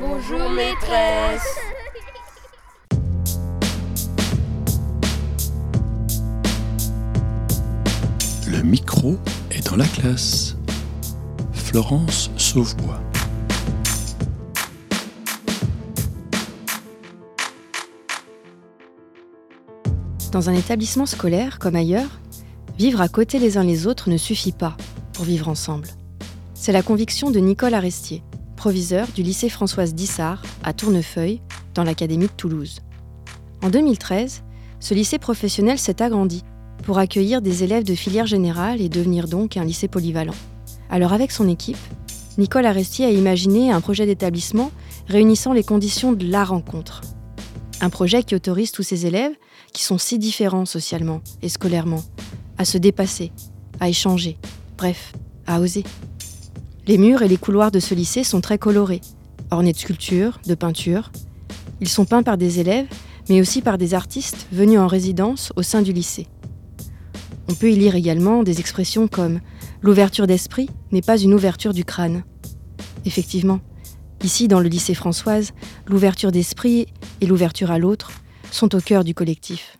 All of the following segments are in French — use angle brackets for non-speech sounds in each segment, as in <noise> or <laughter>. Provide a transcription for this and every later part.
Bonjour maîtresse. Le micro est dans la classe. Florence Sauvebois. Dans un établissement scolaire comme ailleurs, vivre à côté les uns les autres ne suffit pas pour vivre ensemble. C'est la conviction de Nicole Arestier, du lycée Françoise Dissart à Tournefeuille, dans l'Académie de Toulouse. En 2013, ce lycée professionnel s'est agrandi pour accueillir des élèves de filière générale et devenir donc un lycée polyvalent. Alors avec son équipe, Nicole Arestier a imaginé un projet d'établissement réunissant les conditions de la rencontre. Un projet qui autorise tous ces élèves, qui sont si différents socialement et scolairement, à se dépasser, à échanger, bref, à oser. Les murs et les couloirs de ce lycée sont très colorés, ornés de sculptures, de peintures. Ils sont peints par des élèves, mais aussi par des artistes venus en résidence au sein du lycée. On peut y lire également des expressions comme L'ouverture d'esprit n'est pas une ouverture du crâne. Effectivement, ici dans le lycée Françoise, l'ouverture d'esprit et l'ouverture à l'autre sont au cœur du collectif.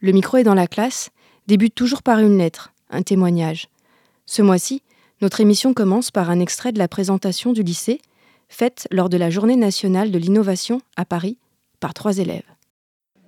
Le micro est dans la classe débute toujours par une lettre, un témoignage. Ce mois-ci, notre émission commence par un extrait de la présentation du lycée, faite lors de la Journée nationale de l'innovation à Paris par trois élèves.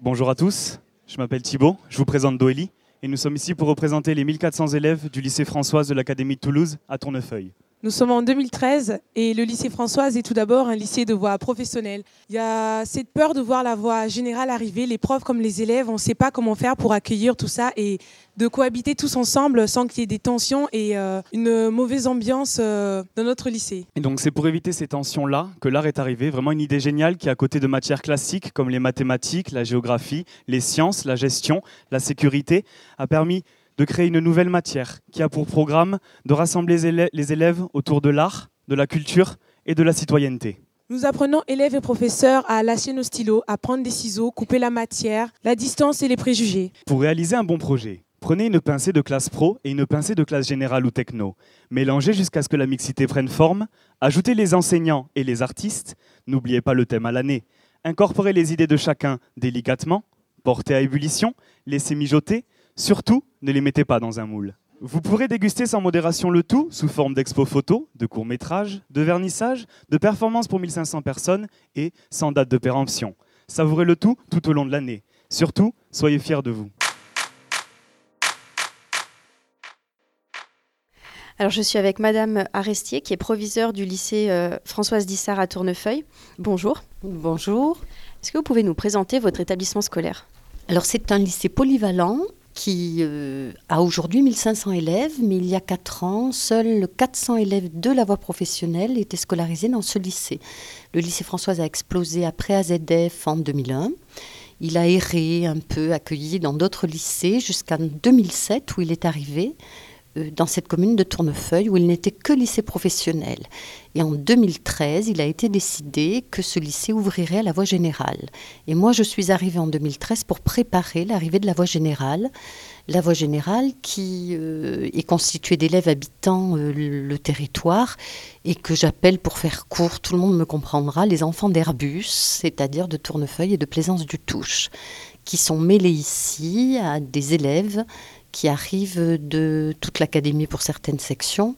Bonjour à tous, je m'appelle Thibaut, je vous présente Doélie et nous sommes ici pour représenter les 1400 élèves du lycée Françoise de l'Académie de Toulouse à Tournefeuille. Nous sommes en 2013 et le lycée Françoise est tout d'abord un lycée de voie professionnelle. Il y a cette peur de voir la voie générale arriver. Les profs comme les élèves, on ne sait pas comment faire pour accueillir tout ça et de cohabiter tous ensemble sans qu'il y ait des tensions et euh, une mauvaise ambiance euh, dans notre lycée. Et donc c'est pour éviter ces tensions-là que l'art est arrivé. Vraiment une idée géniale qui, à côté de matières classiques comme les mathématiques, la géographie, les sciences, la gestion, la sécurité, a permis de créer une nouvelle matière qui a pour programme de rassembler les élèves autour de l'art, de la culture et de la citoyenneté. Nous apprenons élèves et professeurs à lâcher nos stylos, à prendre des ciseaux, couper la matière, la distance et les préjugés. Pour réaliser un bon projet, prenez une pincée de classe pro et une pincée de classe générale ou techno. Mélangez jusqu'à ce que la mixité prenne forme, ajoutez les enseignants et les artistes, n'oubliez pas le thème à l'année, incorporez les idées de chacun délicatement, portez à ébullition, laissez mijoter, Surtout, ne les mettez pas dans un moule. Vous pourrez déguster sans modération le tout sous forme d'expo photo, de court métrage, de vernissage, de performances pour 1500 personnes et sans date de péremption. Savourez le tout tout au long de l'année. Surtout, soyez fiers de vous. Alors, je suis avec Madame Arestier, qui est proviseure du lycée euh, Françoise Dissart à Tournefeuille. Bonjour. Bonjour. Est-ce que vous pouvez nous présenter votre établissement scolaire? Alors, c'est un lycée polyvalent qui euh, a aujourd'hui 1500 élèves, mais il y a 4 ans, seuls 400 élèves de la voie professionnelle étaient scolarisés dans ce lycée. Le lycée Françoise a explosé après AZF en 2001. Il a erré un peu, accueilli dans d'autres lycées jusqu'en 2007 où il est arrivé. Euh, dans cette commune de Tournefeuille où il n'était que lycée professionnel. Et en 2013, il a été décidé que ce lycée ouvrirait à la voie générale. Et moi, je suis arrivée en 2013 pour préparer l'arrivée de la voie générale. La voie générale qui euh, est constituée d'élèves habitant euh, le territoire et que j'appelle, pour faire court, tout le monde me comprendra, les enfants d'Airbus, c'est-à-dire de Tournefeuille et de Plaisance du Touche, qui sont mêlés ici à des élèves qui arrivent de toute l'académie pour certaines sections,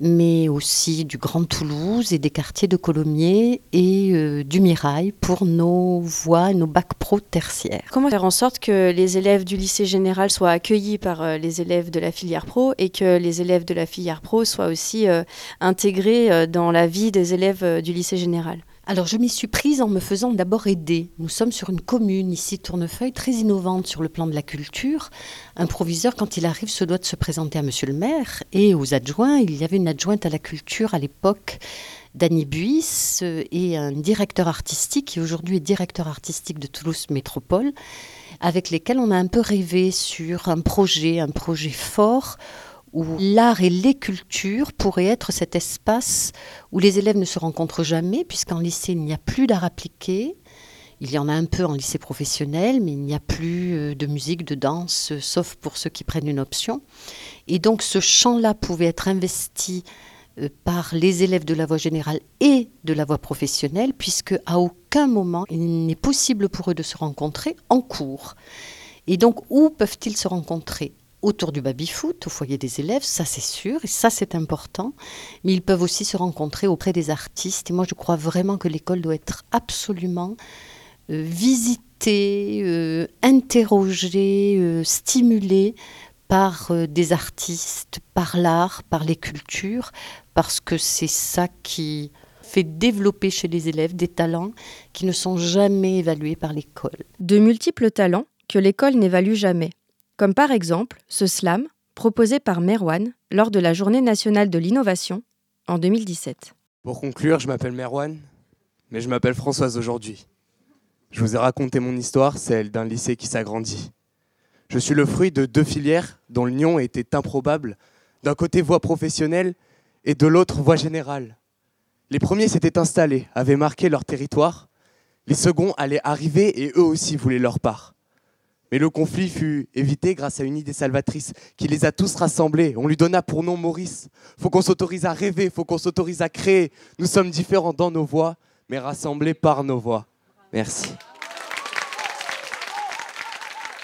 mais aussi du Grand Toulouse et des quartiers de Colomiers et euh, du Mirail pour nos voies, nos bacs pro tertiaires. Comment faire en sorte que les élèves du lycée général soient accueillis par euh, les élèves de la filière pro et que les élèves de la filière pro soient aussi euh, intégrés dans la vie des élèves du lycée général? Alors je m'y suis prise en me faisant d'abord aider. Nous sommes sur une commune ici, Tournefeuille, très innovante sur le plan de la culture. Un proviseur, quand il arrive, se doit de se présenter à monsieur le maire et aux adjoints. Il y avait une adjointe à la culture à l'époque, Dany Buis, et un directeur artistique, qui aujourd'hui est directeur artistique de Toulouse Métropole, avec lesquels on a un peu rêvé sur un projet, un projet fort où l'art et les cultures pourraient être cet espace où les élèves ne se rencontrent jamais, puisqu'en lycée, il n'y a plus d'art appliqué. Il y en a un peu en lycée professionnel, mais il n'y a plus euh, de musique, de danse, sauf pour ceux qui prennent une option. Et donc ce champ-là pouvait être investi euh, par les élèves de la voie générale et de la voie professionnelle, puisque à aucun moment il n'est possible pour eux de se rencontrer en cours. Et donc, où peuvent-ils se rencontrer? Autour du baby-foot, au foyer des élèves, ça c'est sûr, et ça c'est important. Mais ils peuvent aussi se rencontrer auprès des artistes. Et moi, je crois vraiment que l'école doit être absolument euh, visitée, euh, interrogée, stimulée par euh, des artistes, par l'art, par les cultures, parce que c'est ça qui fait développer chez les élèves des talents qui ne sont jamais évalués par l'école. De multiples talents que l'école n'évalue jamais, comme par exemple ce slam proposé par Merwan lors de la Journée nationale de l'innovation en 2017. Pour conclure, je m'appelle Merwan, mais je m'appelle Françoise aujourd'hui. Je vous ai raconté mon histoire, celle d'un lycée qui s'agrandit. Je suis le fruit de deux filières dont l'union était improbable, d'un côté voie professionnelle et de l'autre voie générale. Les premiers s'étaient installés, avaient marqué leur territoire, les seconds allaient arriver et eux aussi voulaient leur part. Mais le conflit fut évité grâce à une idée salvatrice qui les a tous rassemblés. On lui donna pour nom Maurice. Faut qu'on s'autorise à rêver, faut qu'on s'autorise à créer. Nous sommes différents dans nos voix, mais rassemblés par nos voix. Merci.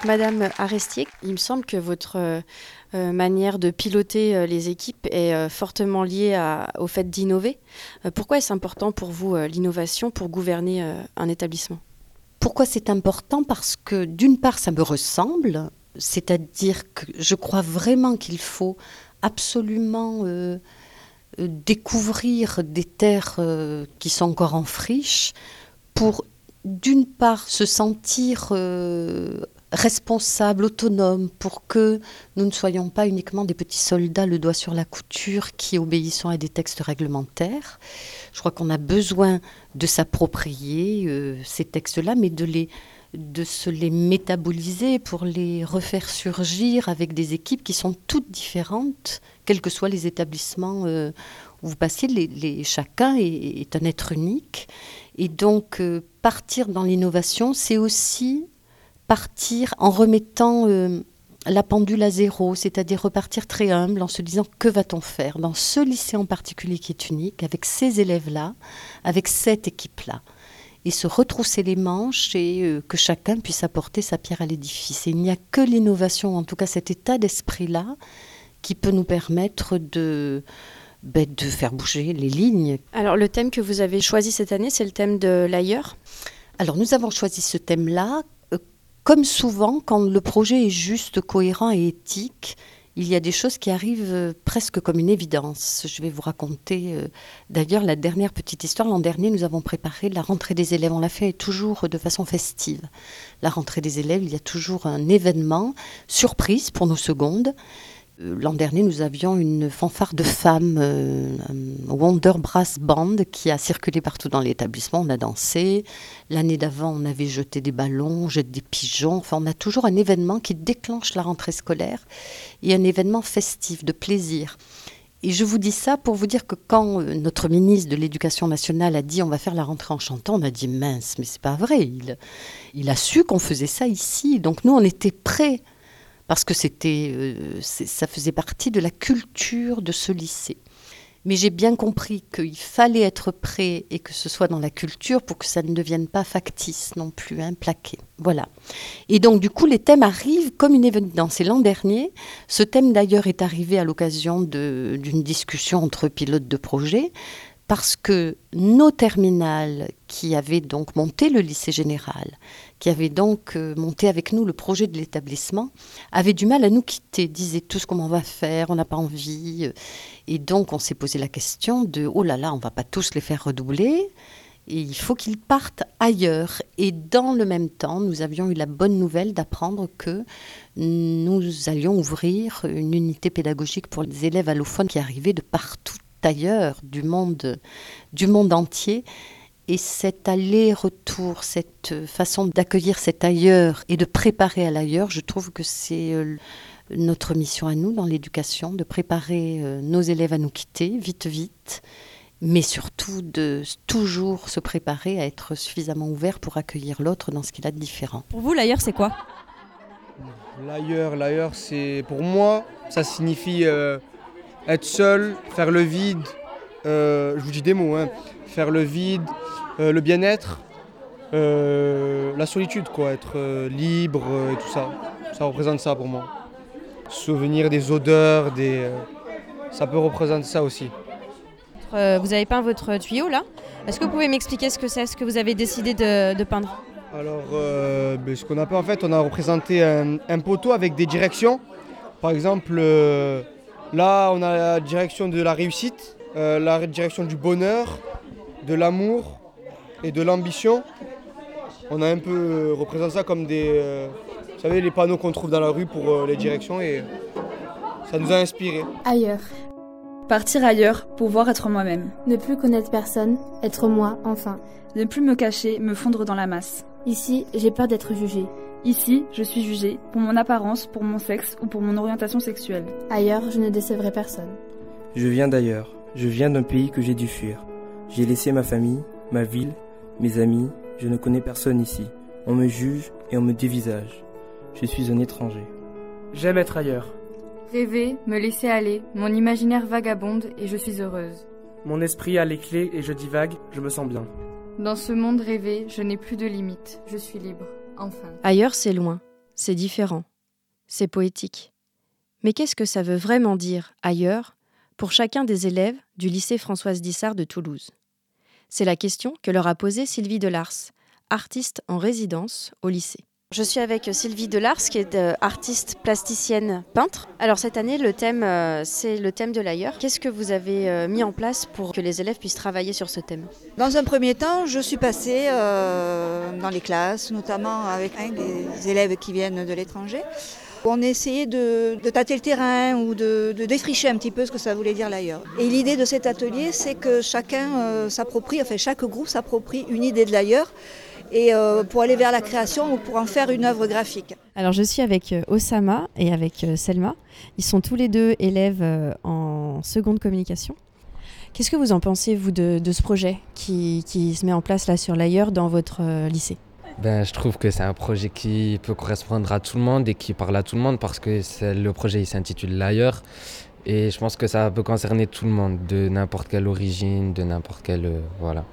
Madame Arestier, il me semble que votre euh, euh, manière de piloter euh, les équipes est fortement liée au fait d'innover. pourquoi est-ce important pour vous l'innovation pour gouverner un établissement? Pourquoi c'est important? Parce que d'une part, ça me ressemble, c'est-à-dire que je crois vraiment qu'il faut absolument découvrir des terres qui sont encore en friche pour d'une part se sentir responsable, autonome, pour que nous ne soyons pas uniquement des petits soldats le doigt sur la couture qui obéissons à des textes réglementaires. Je crois qu'on a besoin de s'approprier euh, ces textes-là, mais de les de se les métaboliser pour les refaire surgir avec des équipes qui sont toutes différentes, quels que soient les établissements euh, où vous passez. Les, chacun est, un être unique. Et donc, euh, partir dans l'innovation, c'est aussi partir en remettant euh, la pendule à zéro, c'est-à-dire repartir très humble en se disant que va-t-on faire? Dans ce lycée en particulier qui est unique, avec ces élèves-là, avec cette équipe-là et se retrousser les manches et euh, que chacun puisse apporter sa pierre à l'édifice. Et il n'y a que l'innovation, en tout cas cet état d'esprit-là, qui peut nous permettre de, ben, de faire bouger les lignes. Alors le thème que vous avez choisi cette année, c'est le thème de l'ailleurs? Alors nous avons choisi ce thème-là comme souvent, quand le projet est juste, cohérent et éthique, il y a des choses qui arrivent euh, presque comme une évidence. Je vais vous raconter euh, d'ailleurs la dernière petite histoire. L'an dernier, nous avons préparé la rentrée des élèves. On l'a fait toujours de façon festive. La rentrée des élèves, il y a toujours un événement surprise pour nos secondes. Euh, l'an dernier, nous avions une fanfare de femmes, euh, Wonder Brass Band, qui a circulé partout dans l'établissement. On a dansé. L'année d'avant, on avait jeté des ballons, jeté des pigeons. Enfin, on a toujours un événement qui déclenche la rentrée scolaire et un événement festif, de plaisir. Et je vous dis ça pour vous dire que quand euh, notre ministre de l'Éducation nationale a dit on va faire la rentrée en chantant, on a dit mince, mais c'est pas vrai. Il, il a su qu'on faisait ça ici. Donc nous, on était prêts parce que c'était, euh, ça faisait partie de la culture de ce lycée. Mais j'ai bien compris qu'il fallait être prêt et que ce soit dans la culture pour que ça ne devienne pas factice non plus, hein, plaqué. Voilà. Et donc, du coup, les thèmes arrivent comme une évidence. Et l'an dernier, ce thème d'ailleurs est arrivé à l'occasion d'une discussion entre pilotes de projet parce que nos terminales qui avaient donc monté le lycée général, qui avaient donc euh, monté avec nous le projet de l'établissement, avaient du mal à nous quitter, disaient tous comment on va faire, on n'a pas envie. Et donc on s'est posé la question de, oh là là, on va pas tous les faire redoubler, il faut qu'ils partent ailleurs. Et dans le même temps, nous avions eu la bonne nouvelle d'apprendre que nous allions ouvrir une unité pédagogique pour les élèves allophones qui arrivaient de partout ailleurs, du monde, du monde entier. Et cet aller-retour, cette façon d'accueillir cet ailleurs et de préparer à l'ailleurs, je trouve que c'est euh, notre mission à nous dans l'éducation, de préparer euh, nos élèves à nous quitter vite, vite, mais surtout de toujours se préparer à être suffisamment ouvert pour accueillir l'autre dans ce qu'il a de différent. Pour vous, l'ailleurs, c'est quoi? L'ailleurs, l'ailleurs, c'est pour moi, ça signifie euh, être seul, faire le vide je vous dis des mots, hein. Faire le vide, le bien-être, la solitude, quoi, être libre et tout ça. Ça représente ça pour moi. Souvenir des odeurs, des, ça peut représenter ça aussi. vous avez peint votre tuyau là. Est-ce que vous pouvez m'expliquer ce que c'est, ce que vous avez décidé de peindre? Alors, euh, ben, ce qu'on a fait, en fait, on a représenté un, poteau avec des directions. Par exemple, euh, là, on a la direction de la réussite, euh, la direction du bonheur, de l'amour et de l'ambition. On a un peu représenté ça comme des, vous savez, les panneaux qu'on trouve dans la rue pour les directions et ça nous a inspiré. Ailleurs. Partir ailleurs, pouvoir être moi-même. Ne plus connaître personne, être moi, enfin. Ne plus me cacher, me fondre dans la masse. Ici, j'ai peur d'être jugée. Ici, je suis jugée pour mon apparence, pour mon sexe ou pour mon orientation sexuelle. Ailleurs, je ne décevrai personne. Je viens d'ailleurs. Je viens d'un pays que j'ai dû fuir. J'ai laissé ma famille, ma ville, mes amis. Je ne connais personne ici. On me juge et on me dévisage. Je suis un étranger. J'aime être ailleurs. Rêver, me laisser aller, mon imaginaire vagabonde et je suis heureuse. Mon esprit a les clés et je divague, je me sens bien. Dans ce monde rêvé, je n'ai plus de limites, je suis libre, enfin. Ailleurs, c'est loin, c'est différent, c'est poétique. Mais qu'est-ce que ça veut vraiment dire, ailleurs, pour chacun des élèves du lycée Françoise Dissart de Toulouse? C'est la question que leur a posée Sylvie Delars, artiste en résidence au lycée. Je suis avec Sylvie Delars, qui est euh, artiste plasticienne peintre. Alors cette année, le thème, euh, c'est le thème de l'ailleurs. Qu'est-ce que vous avez euh, mis en place pour que les élèves puissent travailler sur ce thème? Dans un premier temps, je suis passée dans les classes, notamment avec un des élèves qui viennent de l'étranger. On a essayé de, tâter le terrain ou de, défricher un petit peu ce que ça voulait dire l'ailleurs. Et l'idée de cet atelier, c'est que chacun s'approprie, enfin chaque groupe s'approprie une idée de l'ailleurs et euh, pour aller vers la création ou pour en faire une œuvre graphique. Alors je suis avec euh, Osama et avec euh, Selma. Ils sont tous les deux élèves en seconde communication. Qu'est-ce que vous en pensez, vous, de, ce projet qui, se met en place là sur l'ailleurs dans votre lycée? Ben, je trouve que c'est un projet qui peut correspondre à tout le monde et qui parle à tout le monde parce que le projet s'intitule L'ailleurs et je pense que ça peut concerner tout le monde de n'importe quelle origine, de n'importe quelle voilà.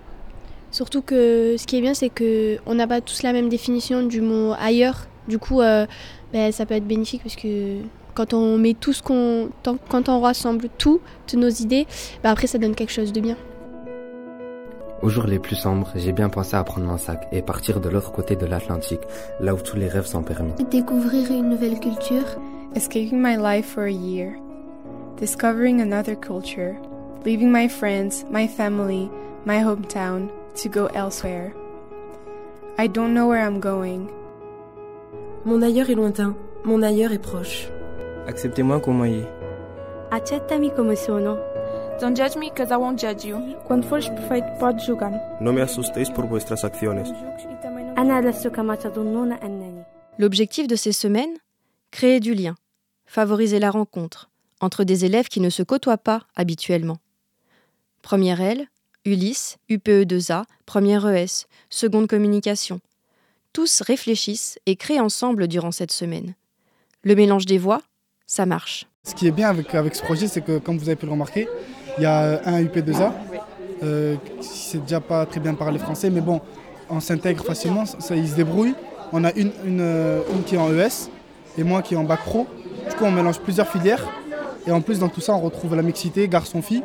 Surtout que ce qui est bien, c'est qu'on n'a pas tous la même définition du mot ailleurs. Du coup, euh, ben, ça peut être bénéfique parce que quand on met tout ce qu'on. Quand on rassemble tout, toutes nos idées, ben après ça donne quelque chose de bien. Aux jours les plus sombres, j'ai bien pensé à prendre mon sac et partir de l'autre côté de l'Atlantique, là où tous les rêves sont permis. Découvrir une nouvelle culture? Escaping my life for a year. Discovering another culture. Leaving my friends, my family, my hometown to go elsewhere. I don't know where I'm going. Mon ailleurs est lointain, mon ailleurs est proche. Acceptez-moi comme est. Accettami come sono. Don't judge me because I won't judge you. Quando fores perfeito, me asustéis por vuestras acciones. L'objectif de ces semaines Créer du lien, favoriser la rencontre entre des élèves qui ne se côtoient pas habituellement. Première L, Ulysse, UPE2A, première ES, seconde communication. Tous réfléchissent et créent ensemble durant cette semaine. Le mélange des voix, ça marche. Ce qui est bien avec, avec ce projet, c'est que, comme vous avez pu le remarquer, il y a un UP2A, euh, qui sait déjà pas très bien parler français, mais bon, on s'intègre facilement, ça, il se débrouille. On a une, une, euh, qui est en ES et moi qui est en bac pro. Du coup, on mélange plusieurs filières. Et en plus, dans tout ça, on retrouve la mixité garçon-fille.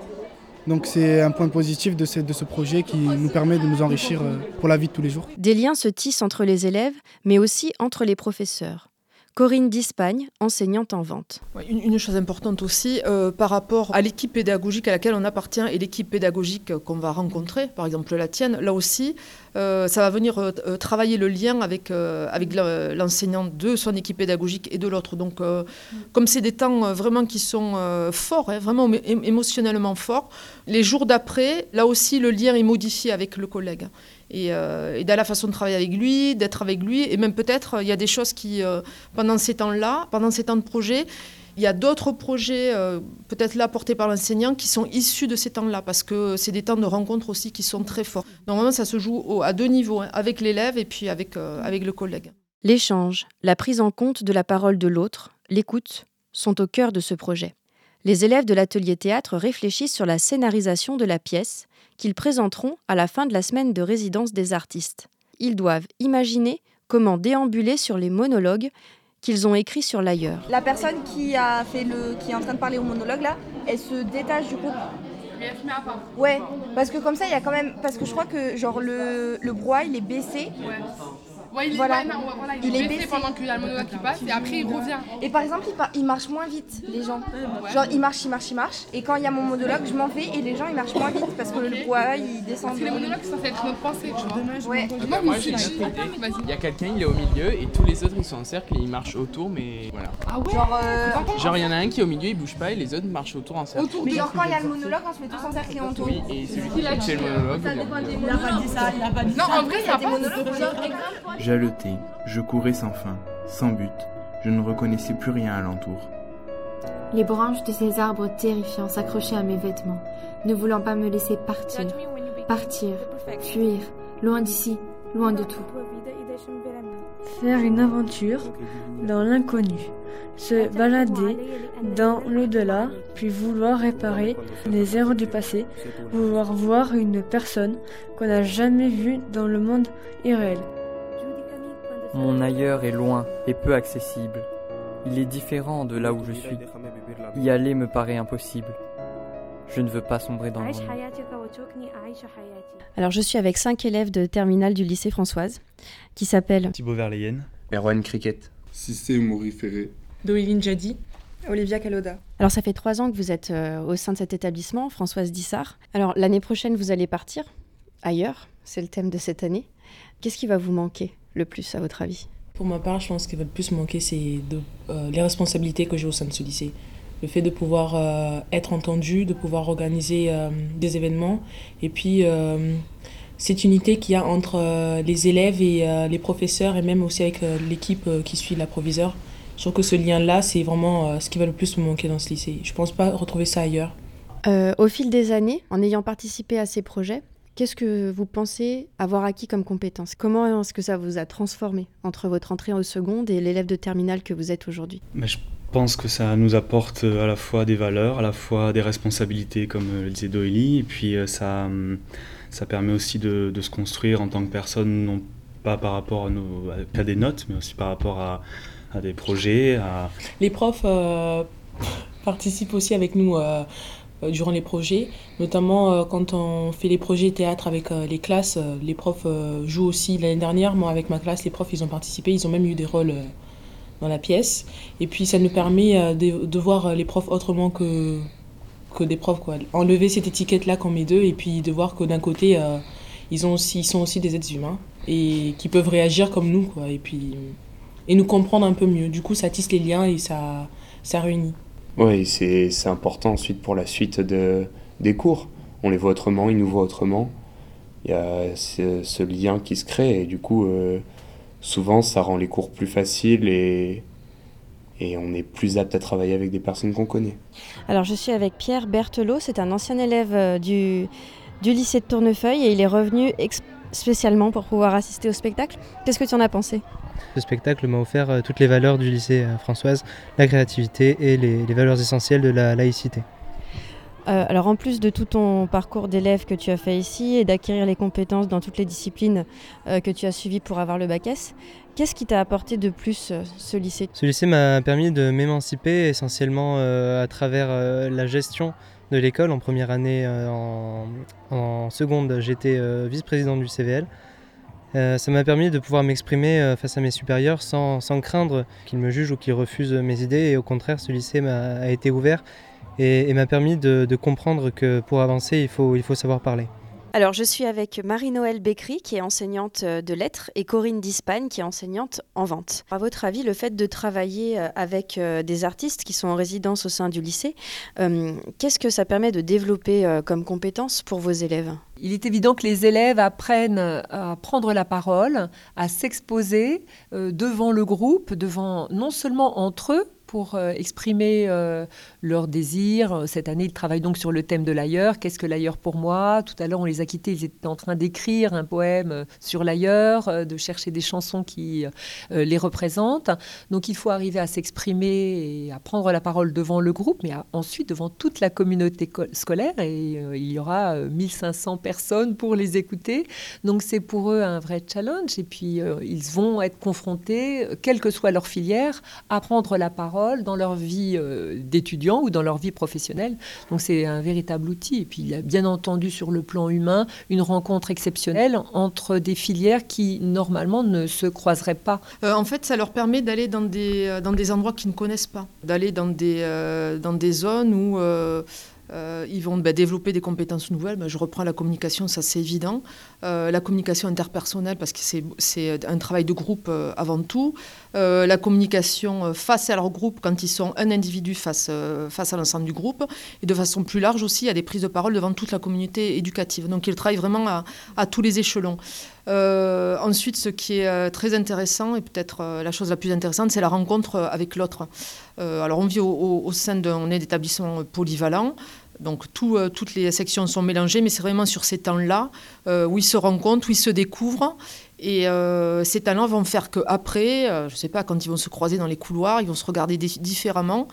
Donc c'est un point positif de ce, de ce projet qui nous permet de nous enrichir euh, pour la vie de tous les jours. Des liens se tissent entre les élèves, mais aussi entre les professeurs. Corinne Dispagne, enseignante en vente. Une, chose importante aussi, euh, par rapport à l'équipe pédagogique à laquelle on appartient et l'équipe pédagogique qu'on va rencontrer, par exemple la tienne, là aussi, euh, ça va venir euh, travailler le lien avec, avec l'enseignant de son équipe pédagogique et de l'autre. Donc, comme c'est des temps vraiment qui sont forts, hein, vraiment émotionnellement forts, les jours d'après, là aussi, le lien est modifié avec le collègue. Euh, et, dans la façon de travailler avec lui, d'être avec lui. Et même peut-être, il y a des choses qui, euh, pendant ces temps-là, pendant ces temps de projet, il y a d'autres projets, euh, peut-être là portés par l'enseignant, qui sont issus de ces temps-là, parce que c'est des temps de rencontre aussi qui sont très forts. Normalement, ça se joue à deux niveaux, hein, avec l'élève et puis avec, avec le collègue. L'échange, la prise en compte de la parole de l'autre, l'écoute, sont au cœur de ce projet. Les élèves de l'atelier théâtre réfléchissent sur la scénarisation de la pièce qu'ils présenteront à la fin de la semaine de résidence des artistes. Ils doivent imaginer comment déambuler sur les monologues qu'ils ont écrits sur l'ailleurs. La personne qui, a fait le, qui est en train de parler au monologue, là, elle se détache du groupe. Mais elle se met à part. Ouais, parce que comme ça, il y a quand même. Parce que je crois que genre le, le brouhaha, il est baissé. Ouais. Ouais, il, Voilà. est, ouais, non, ouais, voilà, il, Il est baissé, baissé. pendant qu'il y a le monologue qui passe et après il revient. Et par exemple, par- ils marchent moins vite, les gens. Ouais. Genre, ils marchent, ils marchent, ils marchent. Et quand il y a mon monologue, je m'en vais et les gens, ils marchent moins vite parce que le brouhaha, il descend. Parce que les monologues, c'est censé être notre pensée, tu vois. Ouais. Moi, Moi, j'ai dit. Il y a quelqu'un, il est au milieu et tous les autres ils sont en cercle et ils marchent autour, mais voilà. Ah ouais? Genre, euh, Genre, il y en a un qui est au milieu, il bouge pas et les autres marchent autour en cercle. Mais genre, quand il y a le monologue, on se met tous en cercle et on tourne. Oui, et celui qui fait le monologue. Ça il a- dépend des monologues. Non, en vrai, il y a des pas J'haletais, je courais sans fin, sans but, je ne reconnaissais plus rien alentour. Les branches de ces arbres terrifiants s'accrochaient à mes vêtements, ne voulant pas me laisser partir. Partir, fuir, loin d'ici, loin de tout. Faire une aventure dans l'inconnu, se balader dans l'au-delà, puis vouloir réparer les erreurs du passé, vouloir voir une personne qu'on n'a jamais vue dans le monde irréel. Mon ailleurs est loin et peu accessible. Il est différent de là où je suis. Y aller me paraît impossible. Je ne veux pas sombrer dans l'ennui. Alors je suis avec cinq élèves de terminale du lycée Françoise qui s'appellent Thibaut Verleyen. Erwan Cricket. Cissé Mori Ferré. Doéline Jadi. Olivia Caloda. Alors ça fait trois ans que vous êtes euh, au sein de cet établissement, Françoise Dissart. Alors l'année prochaine, vous allez partir ailleurs, c'est le thème de cette année. Qu'est-ce qui va vous manquer le plus à votre avis? Pour ma part, je pense qu'il va le plus manquer, c'est euh, les responsabilités que j'ai au sein de ce lycée. Le fait de pouvoir euh, être entendu, de pouvoir organiser euh, des événements, et puis cette unité qu'il y a entre les élèves et les professeurs, et même aussi avec l'équipe qui suit l'approviseur. Je trouve que ce lien-là, c'est vraiment ce qui va le plus me manquer dans ce lycée. Je pense pas retrouver ça ailleurs. Euh, Au fil des années, en ayant participé à ces projets, qu'est-ce que vous pensez avoir acquis comme compétences Comment est-ce que ça vous a transformé entre votre entrée au seconde et l'élève de terminale que vous êtes aujourd'hui? Mais je pense que ça nous apporte euh, à la fois des valeurs, à la fois des responsabilités, comme euh, le disait Doélie, et puis euh, ça, hum, ça permet aussi de, de se construire en tant que personne, non pas par rapport à, nos, à- à des notes, mais aussi par rapport à, à des projets, à, Les profs euh, <laughs> participent aussi avec nous euh, durant les projets, notamment euh, quand on fait les projets théâtre avec euh, les classes. euh, les profs euh, jouent aussi. L'année dernière, moi avec ma classe, les profs ils ont participé, ils ont même eu des rôles euh, dans la pièce. Et puis ça nous permet euh, de, voir euh, les profs autrement que, que des profs. Quoi. Enlever cette étiquette-là qu'on met d'eux et puis de voir que d'un côté, euh, ils, ont aussi, ils sont aussi des êtres humains et qui peuvent réagir comme nous. Quoi. Et puis et nous comprendre un peu mieux. Du coup, ça tisse les liens et ça, ça réunit. Oui, c'est important ensuite pour la suite de, des cours. On les voit autrement, ils nous voient autrement. Il y a ce, lien qui se crée et du coup, euh, souvent, ça rend les cours plus faciles et, et on est plus apte à travailler avec des personnes qu'on connaît. Alors je suis avec Pierre Berthelot, c'est un ancien élève euh, du, du lycée de Tournefeuille et il est revenu ex- spécialement pour pouvoir assister au spectacle. Qu'est-ce que tu en as pensé? Ce spectacle m'a offert euh, toutes les valeurs du lycée euh, Françoise, la créativité et les, les valeurs essentielles de la laïcité. Euh, alors en plus de tout ton parcours d'élève que tu as fait ici et d'acquérir les compétences dans toutes les disciplines euh, que tu as suivies pour avoir le bac S, qu'est-ce qui t'a apporté de plus euh, ce lycée? Ce lycée m'a permis de m'émanciper essentiellement à travers la gestion de l'école. En première année, euh, en, seconde, j'étais euh, vice-président du CVL. Euh, ça m'a permis de pouvoir m'exprimer face à mes supérieurs sans, craindre qu'ils me jugent ou qu'ils refusent mes idées. Et au contraire, ce lycée m'a été ouvert et, m'a permis de, comprendre que pour avancer, il faut savoir parler. Alors je suis avec Marie-Noël Bécry qui est enseignante euh, de lettres et Corinne Dispagne qui est enseignante en vente. À votre avis, le fait de travailler euh, avec euh, des artistes qui sont en résidence au sein du lycée, qu'est-ce que ça permet de développer comme compétences pour vos élèves? Il est évident que les élèves apprennent à prendre la parole, à s'exposer devant le groupe, devant non seulement entre eux, pour exprimer leurs désirs. Cette année, ils travaillent donc sur le thème de l'ailleurs. Qu'est-ce que l'ailleurs pour moi? Tout à l'heure, on les a quittés, ils étaient en train d'écrire un poème sur l'ailleurs, de chercher des chansons qui les représentent. Donc il faut arriver à s'exprimer et à prendre la parole devant le groupe, mais ensuite devant toute la communauté scolaire. Et il y aura 1500 personnes pour les écouter. Donc c'est pour eux un vrai challenge. Et puis ils vont être confrontés, quelle que soit leur filière, à prendre la parole dans leur vie euh, d'étudiant ou dans leur vie professionnelle. Donc c'est un véritable outil. Et puis il y a bien entendu sur le plan humain une rencontre exceptionnelle entre des filières qui normalement ne se croiseraient pas. Euh, en fait, ça leur permet d'aller dans des, euh, dans des endroits qu'ils ne connaissent pas, d'aller dans des, dans des zones où... Euh, ils vont bah, développer des compétences nouvelles. Je reprends la communication, ça c'est évident. Euh, la communication interpersonnelle, parce que c'est un travail de groupe euh, avant tout. la communication face à leur groupe, quand ils sont un individu face, face à l'ensemble du groupe. Et de façon plus large aussi, a des prises de parole devant toute la communauté éducative. Donc ils travaillent vraiment à, à tous les échelons. Ensuite, ce qui est très intéressant, et peut-être la chose la plus intéressante, c'est la rencontre avec l'autre. alors on vit au, au sein d'un établissement polyvalent. Donc euh, toutes les sections sont mélangées, mais c'est vraiment sur ces temps-là euh, où ils se rencontrent, où ils se découvrent. Et euh, ces temps-là vont faire qu'après, je ne sais pas, quand ils vont se croiser dans les couloirs, ils vont se regarder différemment.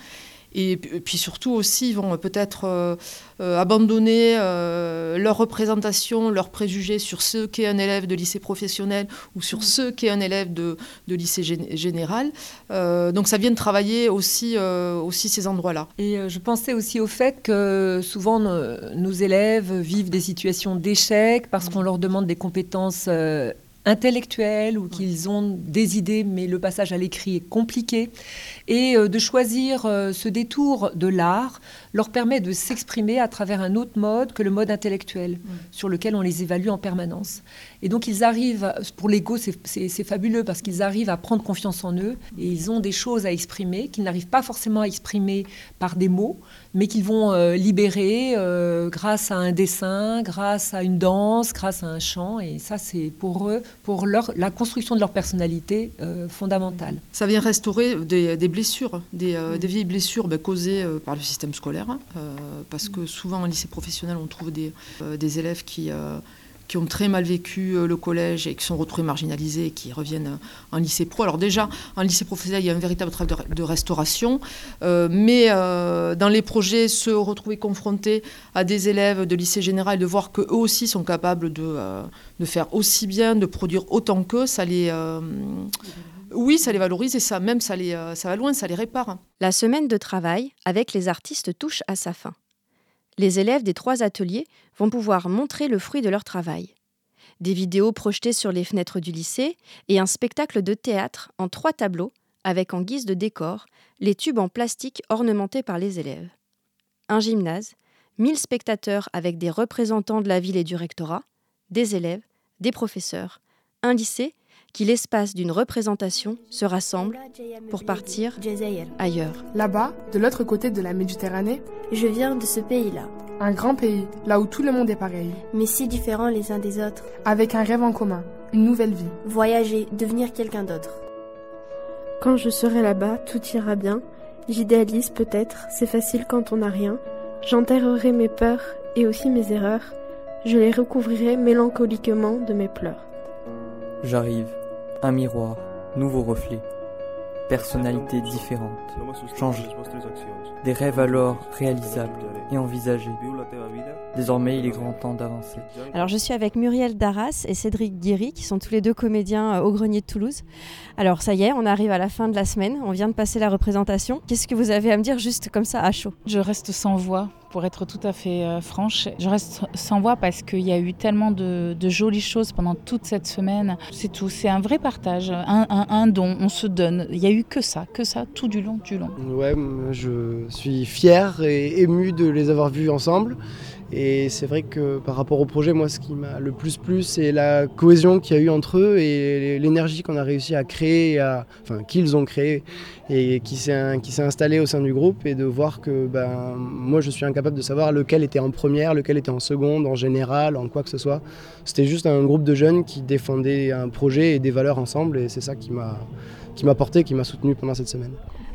Et puis surtout aussi, ils vont peut-être euh, euh, abandonner euh, leur représentation, leurs préjugés sur ce qu'est un élève de lycée professionnel ou sur ce qu'est un élève de, lycée général. donc ça vient de travailler aussi, aussi ces endroits-là. Et je pensais aussi au fait que souvent nos élèves vivent des situations d'échec parce qu'on leur demande des compétences intellectuels ou qu'ils ont des idées, mais le passage à l'écrit est compliqué. Et euh, de choisir euh, ce détour de l'art leur permet de s'exprimer à travers un autre mode que le mode intellectuel, sur lequel on les évalue en permanence. Et donc ils arrivent, pour l'ego c'est fabuleux parce qu'ils arrivent à prendre confiance en eux et ils ont des choses à exprimer qu'ils n'arrivent pas forcément à exprimer par des mots, mais qu'ils vont euh, libérer euh, grâce à un dessin, grâce à une danse, grâce à un chant. Et ça c'est pour eux, pour la construction de leur personnalité euh, fondamentale. Ça vient restaurer des, blessures, des, vieilles blessures ben, causées par le système scolaire, hein, parce que souvent en lycée professionnel on trouve des élèves qui qui ont très mal vécu euh, le collège et qui sont retrouvés marginalisés et qui reviennent euh, en lycée pro. Alors déjà, en lycée professionnel, il y a un véritable travail de, restauration, euh, mais dans les projets, se retrouver confrontés à des élèves de lycée général, de voir qu'eux aussi sont capables de, de, faire aussi bien, de produire autant qu'eux, ça les... oui, ça les valorise et ça même ça, les, ça va loin, ça les répare. La semaine de travail avec les artistes touche à sa fin les élèves des trois ateliers vont pouvoir montrer le fruit de leur travail. Des vidéos projetées sur les fenêtres du lycée et un spectacle de théâtre en trois tableaux avec en guise de décor les tubes en plastique ornementés par les élèves. Un gymnase, 1000 spectateurs avec des représentants de la ville et du rectorat, des élèves, des professeurs, un lycée qui, l'espace d'une représentation, se rassemble pour partir ailleurs. Là-bas, de l'autre côté de la Méditerranée, je viens de ce pays-là. Un grand pays, là où tout le monde est pareil. Mais si différents les uns des autres. Avec un rêve en commun, une nouvelle vie. Voyager, devenir quelqu'un d'autre. Quand je serai là-bas, tout ira bien. J'idéalise peut-être, c'est facile quand on n'a rien. J'enterrerai mes peurs et aussi mes erreurs. Je les recouvrirai mélancoliquement de mes pleurs. J'arrive, un miroir, nouveau reflet, personnalité différente, changée, des rêves alors réalisables et envisagés. Désormais, il est grand temps d'avancer. Alors, je suis avec Muriel Darras et Cédric Guéry, qui sont tous les deux comédiens euh, au Grenier de Toulouse. Alors, ça y est, on arrive à la fin de la semaine. On vient de passer la représentation. Qu'est-ce que vous avez à me dire juste comme ça à chaud? Je reste sans voix pour être tout à fait euh, franche. Je reste sans voix parce qu'il y a eu tellement de, jolies choses pendant toute cette semaine. C'est tout, c'est un vrai partage, un, don, on se donne. Il n'y a eu que ça, que ça, tout du long, du long. Ouais, je suis fier et ému de les avoir vus ensemble. Et c'est vrai que par rapport au projet, moi, ce qui m'a le plus plu, c'est la cohésion qu'il y a eu entre eux et l'énergie qu'on a réussi à créer, enfin qu'ils ont créé et qui s'est installée au sein du groupe et de voir que ben, moi, je suis incapable de savoir lequel était en première, lequel était en seconde, en général, en quoi que ce soit. C'était juste un groupe de jeunes qui défendaient un projet et des valeurs ensemble et c'est ça qui m'a porté, qui m'a soutenu pendant cette semaine.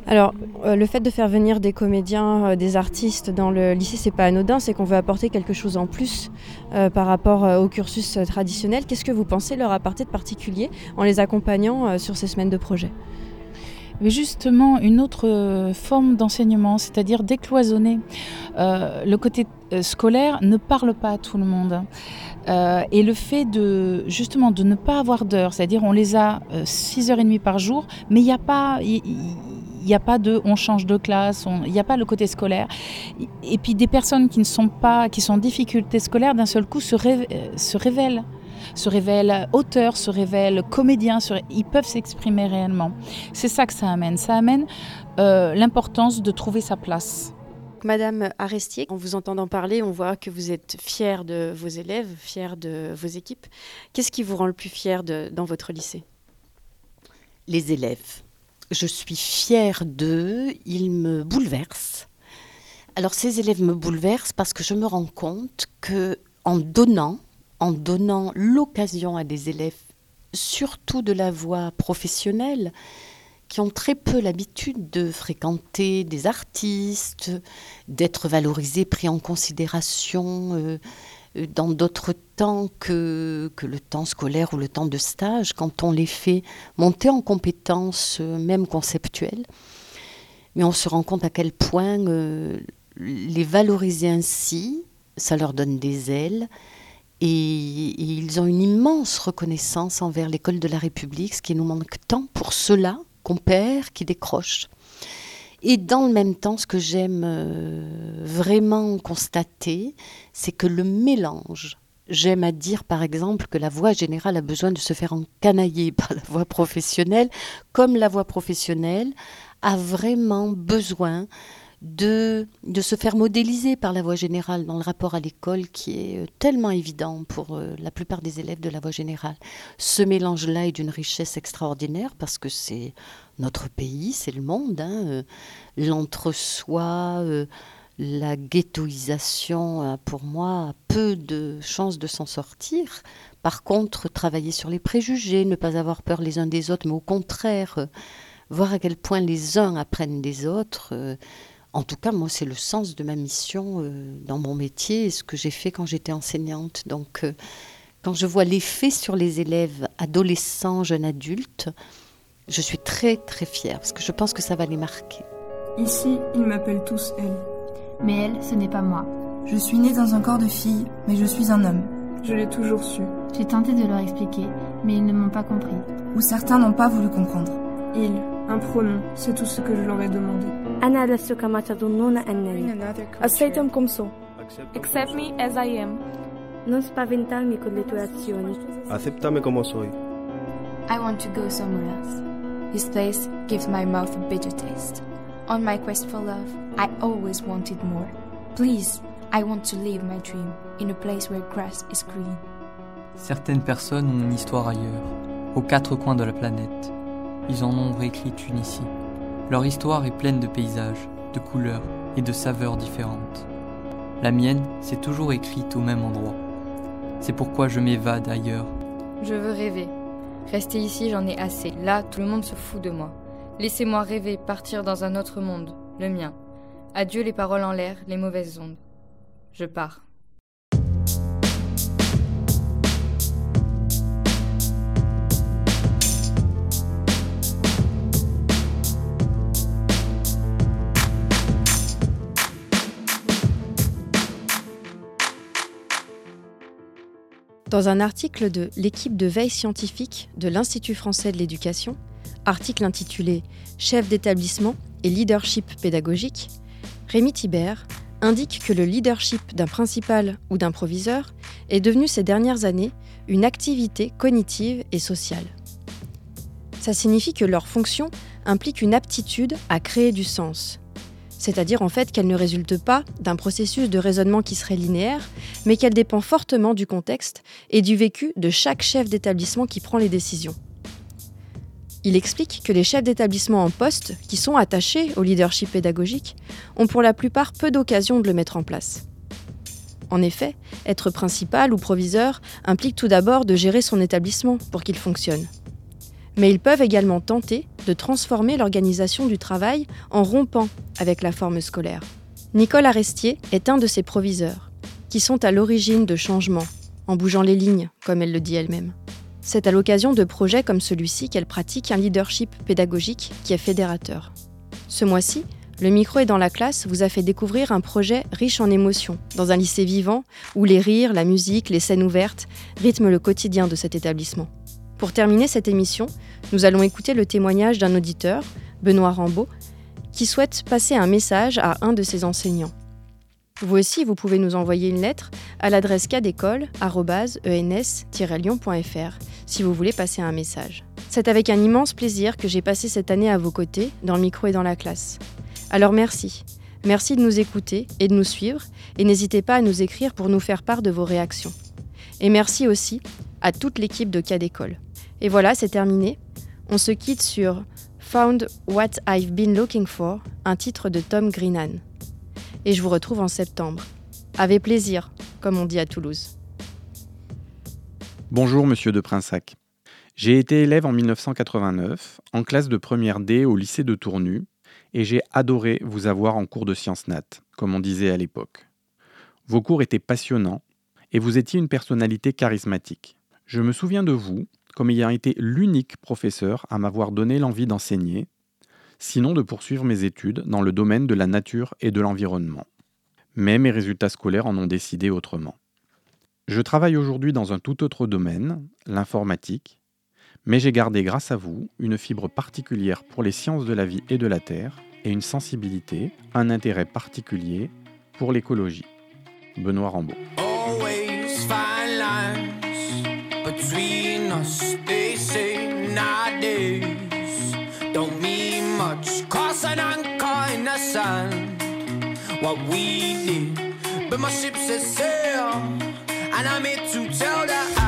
Alors, le fait de faire venir des comédiens, des artistes dans le lycée, c'est pas anodin, c'est qu'on veut apporter quelque chose en plus par rapport au cursus traditionnel. Qu'est-ce que vous pensez leur apporter de particulier en les accompagnant sur ces semaines de projet? Mais justement une autre forme d'enseignement, c'est-à-dire décloisonner. le côté scolaire ne parle pas à tout le monde. et le fait de justement de ne pas avoir d'heures, c'est-à-dire on les a 6h30 par jour, mais il n'y a pas, n'y a pas de on change de classe, il n'y a pas le côté scolaire. Et puis des personnes qui ne sont pas, qui sont en difficulté scolaire, d'un seul coup se, se révèlent se révèlent auteurs, se révèlent comédiens, ils peuvent s'exprimer réellement. C'est ça que ça amène. Ça amène euh, l'importance de trouver sa place. Madame Arestier, en vous entendant parler, on voit que vous êtes fière de vos élèves, fière de vos équipes. Qu'est-ce qui vous rend le plus fière dans votre lycée? Les élèves je suis fière d'eux, ils me bouleversent. Alors ces élèves me bouleversent parce que je me rends compte que en donnant, en donnant l'occasion à des élèves, surtout de la voie professionnelle, qui ont très peu l'habitude de fréquenter des artistes, d'être valorisés, pris en considération, euh, dans d'autres temps que, que le temps scolaire ou le temps de stage, quand on les fait monter en compétences, euh, même conceptuelles. Mais on se rend compte à quel point euh, les valoriser ainsi, ça leur donne des ailes. Et, ils ont une immense reconnaissance envers l'école de la République, ce qui nous manque tant pour ceux-là qu'on perd, qui décrochent. Et dans le même temps, ce que j'aime euh, vraiment constater, c'est que le mélange, j'aime à dire par exemple que la voix générale a besoin de se faire encanailler <laughs> par la voix professionnelle, comme la voix professionnelle a vraiment besoin de, de se faire modéliser par la voie générale dans le rapport à l'école qui est euh, tellement évident pour euh, la plupart des élèves de la voie générale. Ce mélange-là est d'une richesse extraordinaire parce que c'est notre pays, c'est le monde. Hein, euh, L'entre-soi, la ghettoisation, pour moi, peu de chances de s'en sortir. Par contre, travailler sur les préjugés, ne pas avoir peur les uns des autres, mais au contraire, voir à quel point les uns apprennent des autres en tout cas, moi, c'est le sens de ma mission euh, dans mon métier et ce que j'ai fait quand j'étais enseignante. Donc, euh, quand je vois l'effet sur les élèves adolescents, jeunes adultes, je suis très, très fière parce que je pense que ça va les marquer. Ici, ils m'appellent tous elle. Mais elle, ce n'est pas moi. Je suis née dans un corps de fille, mais je suis un homme. Je l'ai toujours su. J'ai tenté de leur expliquer, mais ils ne m'ont pas compris. Ou certains n'ont pas voulu comprendre. Ils, un pronom, c'est tout ce que je leur ai demandé. Acceitami so. Accept me as I am. Non spaventarmi con le tue azioni. Accettami come soy. I want to go somewhere else. This place gives my mouth a bitter taste. On my quest for love, I always wanted more. Please, I want to live my dream in a place where grass is green. Certaines personnes ont une histoire ailleurs, aux quatre coins de la planète. Ils en ont réécrite une ici. Leur histoire est pleine de paysages, de couleurs et de saveurs différentes. La mienne s'est toujours écrite au même endroit. C'est pourquoi je m'évade ailleurs. Je veux rêver. Rester ici, j'en ai assez. Là, tout le monde se fout de moi. Laissez-moi rêver, partir dans un autre monde, le mien. Adieu les paroles en l'air, les mauvaises ondes. Je pars. Dans un article de l'équipe de veille scientifique de l'Institut français de l'éducation, article intitulé Chef d'établissement et leadership pédagogique, Rémi Thibert indique que le leadership d'un principal ou d'un proviseur est devenu ces dernières années une activité cognitive et sociale. Ça signifie que leur fonction implique une aptitude à créer du sens, c'est-à-dire en fait qu'elle ne résulte pas d'un processus de raisonnement qui serait linéaire, mais qu'elle dépend fortement du contexte et du vécu de chaque chef d'établissement qui prend les décisions. Il explique que les chefs d'établissement en poste, qui sont attachés au leadership pédagogique, ont pour la plupart peu d'occasions de le mettre en place. En effet, être principal ou proviseur implique tout d'abord de gérer son établissement pour qu'il fonctionne. Mais ils peuvent également tenter de transformer l'organisation du travail en rompant avec la forme scolaire. Nicole Arestier est un de ces proviseurs, qui sont à l'origine de changements, en bougeant les lignes, comme elle le dit elle-même. C'est à l'occasion de projets comme celui-ci qu'elle pratique un leadership pédagogique qui est fédérateur. Ce mois-ci, le micro est dans la classe vous a fait découvrir un projet riche en émotions, dans un lycée vivant où les rires, la musique, les scènes ouvertes rythment le quotidien de cet établissement. Pour terminer cette émission, nous allons écouter le témoignage d'un auditeur, Benoît Rambaud, qui souhaite passer un message à un de ses enseignants. Vous aussi, vous pouvez nous envoyer une lettre à l'adresse cadécole.ens-lyon.fr si vous voulez passer un message. C'est avec un immense plaisir que j'ai passé cette année à vos côtés, dans le micro et dans la classe. Alors merci. Merci de nous écouter et de nous suivre, et n'hésitez pas à nous écrire pour nous faire part de vos réactions. Et merci aussi à toute l'équipe de Cadécole. Et voilà, c'est terminé. On se quitte sur Found What I've Been Looking For, un titre de Tom Greenan. Et je vous retrouve en septembre. Avec plaisir, comme on dit à Toulouse. Bonjour, monsieur de Prinsac. J'ai été élève en 1989, en classe de première D au lycée de Tournu, et j'ai adoré vous avoir en cours de sciences nat, comme on disait à l'époque. Vos cours étaient passionnants, et vous étiez une personnalité charismatique. Je me souviens de vous comme ayant été l'unique professeur à m'avoir donné l'envie d'enseigner, sinon de poursuivre mes études dans le domaine de la nature et de l'environnement. Mais mes résultats scolaires en ont décidé autrement. Je travaille aujourd'hui dans un tout autre domaine, l'informatique, mais j'ai gardé grâce à vous une fibre particulière pour les sciences de la vie et de la Terre et une sensibilité, un intérêt particulier pour l'écologie. Benoît Rambaud. Us. They say nowadays don't mean much. Cause an anchor in the sand, what we did. But my ship says sail, and I'm here to tell that I